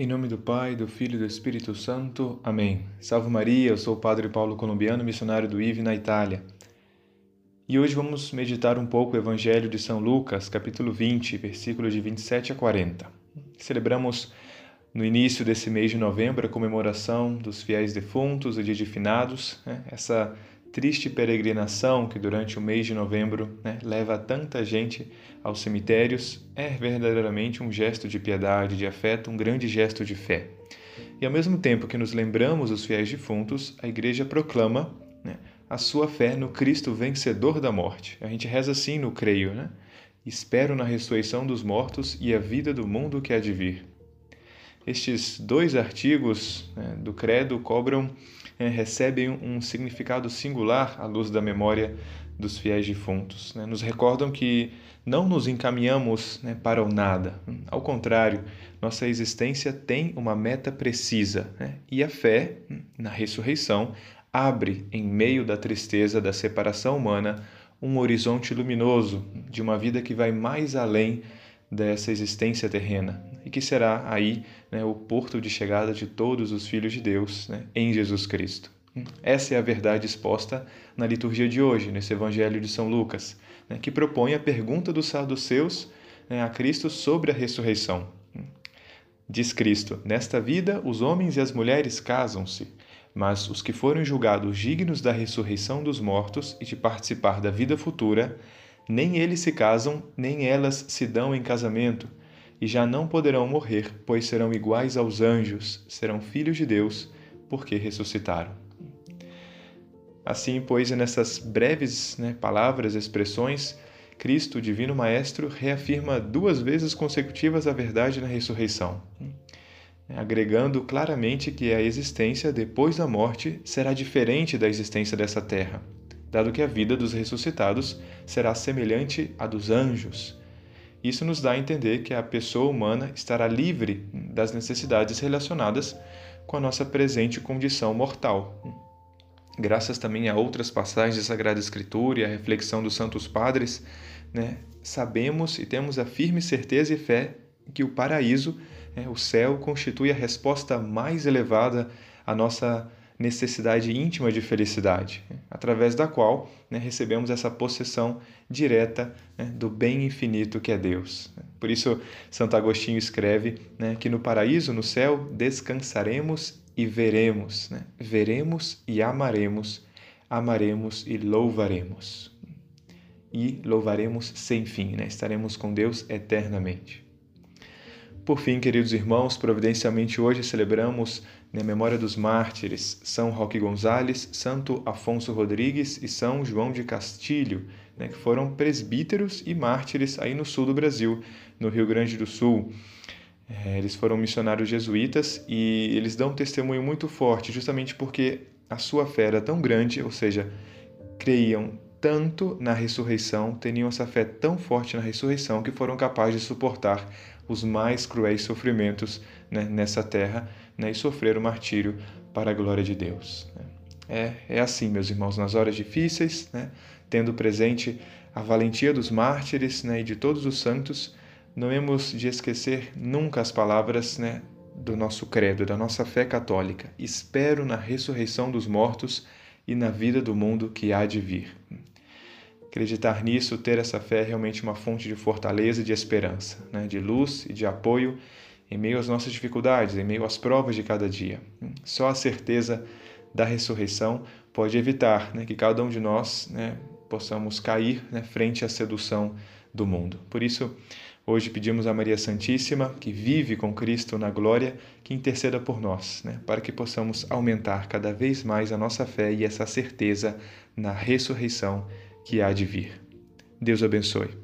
Em nome do Pai, do Filho e do Espírito Santo. Amém. Salve Maria, eu sou o Padre Paulo Colombiano, missionário do IVE na Itália. E hoje vamos meditar um pouco o Evangelho de São Lucas, capítulo 20, versículos de 27 a 40. Celebramos no início desse mês de novembro a comemoração dos fiéis defuntos, o dia de finados, né? essa triste peregrinação que durante o mês de novembro né, leva tanta gente aos cemitérios é verdadeiramente um gesto de piedade, de afeto, um grande gesto de fé. E ao mesmo tempo que nos lembramos dos fiéis defuntos, a Igreja proclama né, a sua fé no Cristo vencedor da morte. A gente reza assim no Creio, né? Espero na ressurreição dos mortos e a vida do mundo que há de vir. Estes dois artigos né, do Credo cobram é, recebem um significado singular à luz da memória dos fiéis defuntos. Né? Nos recordam que não nos encaminhamos né, para o nada. Ao contrário, nossa existência tem uma meta precisa né? e a fé na ressurreição abre, em meio da tristeza da separação humana, um horizonte luminoso de uma vida que vai mais além dessa existência terrena e que será aí né, o porto de chegada de todos os filhos de Deus né, em Jesus Cristo. Essa é a verdade exposta na liturgia de hoje, nesse Evangelho de São Lucas, né, que propõe a pergunta dos saduceus né, a Cristo sobre a ressurreição. Diz Cristo: Nesta vida os homens e as mulheres casam-se, mas os que forem julgados dignos da ressurreição dos mortos e de participar da vida futura nem eles se casam, nem elas se dão em casamento, e já não poderão morrer, pois serão iguais aos anjos, serão filhos de Deus, porque ressuscitaram. Assim, pois, nessas breves né, palavras, expressões, Cristo, o Divino Maestro, reafirma duas vezes consecutivas a verdade na ressurreição, agregando claramente que a existência depois da morte será diferente da existência dessa terra dado que a vida dos ressuscitados será semelhante à dos anjos. Isso nos dá a entender que a pessoa humana estará livre das necessidades relacionadas com a nossa presente condição mortal. Graças também a outras passagens da Sagrada Escritura e a reflexão dos Santos Padres, né, sabemos e temos a firme certeza e fé que o paraíso, né, o céu, constitui a resposta mais elevada à nossa necessidade íntima de felicidade, através da qual né, recebemos essa possessão direta né, do bem infinito que é Deus. Por isso, Santo Agostinho escreve né, que no paraíso, no céu, descansaremos e veremos, né? veremos e amaremos, amaremos e louvaremos. E louvaremos sem fim, né? estaremos com Deus eternamente. Por fim, queridos irmãos, providencialmente hoje celebramos na memória dos mártires São Roque Gonzales, Santo Afonso Rodrigues e São João de Castilho, né, que foram presbíteros e mártires aí no sul do Brasil, no Rio Grande do Sul. É, eles foram missionários jesuítas e eles dão um testemunho muito forte, justamente porque a sua fé era tão grande, ou seja, creiam tanto na ressurreição, tinham essa fé tão forte na ressurreição que foram capazes de suportar os mais cruéis sofrimentos né, nessa terra né, e sofrer o martírio para a glória de Deus. Né. É, é assim, meus irmãos, nas horas difíceis, né, tendo presente a valentia dos mártires né, e de todos os santos, não hemos de esquecer nunca as palavras né, do nosso credo, da nossa fé católica. Espero na ressurreição dos mortos e na vida do mundo que há de vir. Acreditar nisso, ter essa fé é realmente uma fonte de fortaleza e de esperança, né? de luz e de apoio em meio às nossas dificuldades, em meio às provas de cada dia. Só a certeza da ressurreição pode evitar né, que cada um de nós né, possamos cair né, frente à sedução do mundo. Por isso, hoje pedimos a Maria Santíssima, que vive com Cristo na glória, que interceda por nós, né, para que possamos aumentar cada vez mais a nossa fé e essa certeza na ressurreição que há de vir. Deus abençoe.